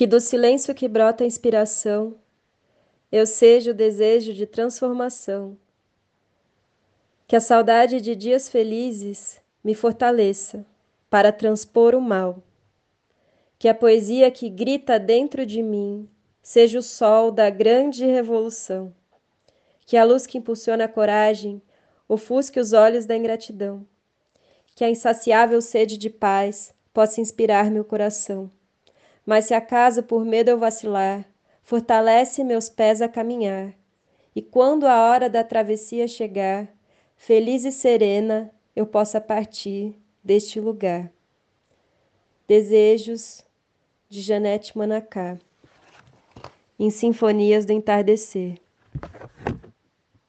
Que do silêncio que brota a inspiração, eu seja o desejo de transformação. Que a saudade de dias felizes me fortaleça para transpor o mal. Que a poesia que grita dentro de mim seja o sol da grande revolução. Que a luz que impulsiona a coragem ofusque os olhos da ingratidão. Que a insaciável sede de paz possa inspirar meu coração. Mas se acaso por medo eu vacilar, fortalece meus pés a caminhar. E quando a hora da travessia chegar, feliz e serena eu possa partir deste lugar. Desejos de Janete Manacá em Sinfonias do Entardecer.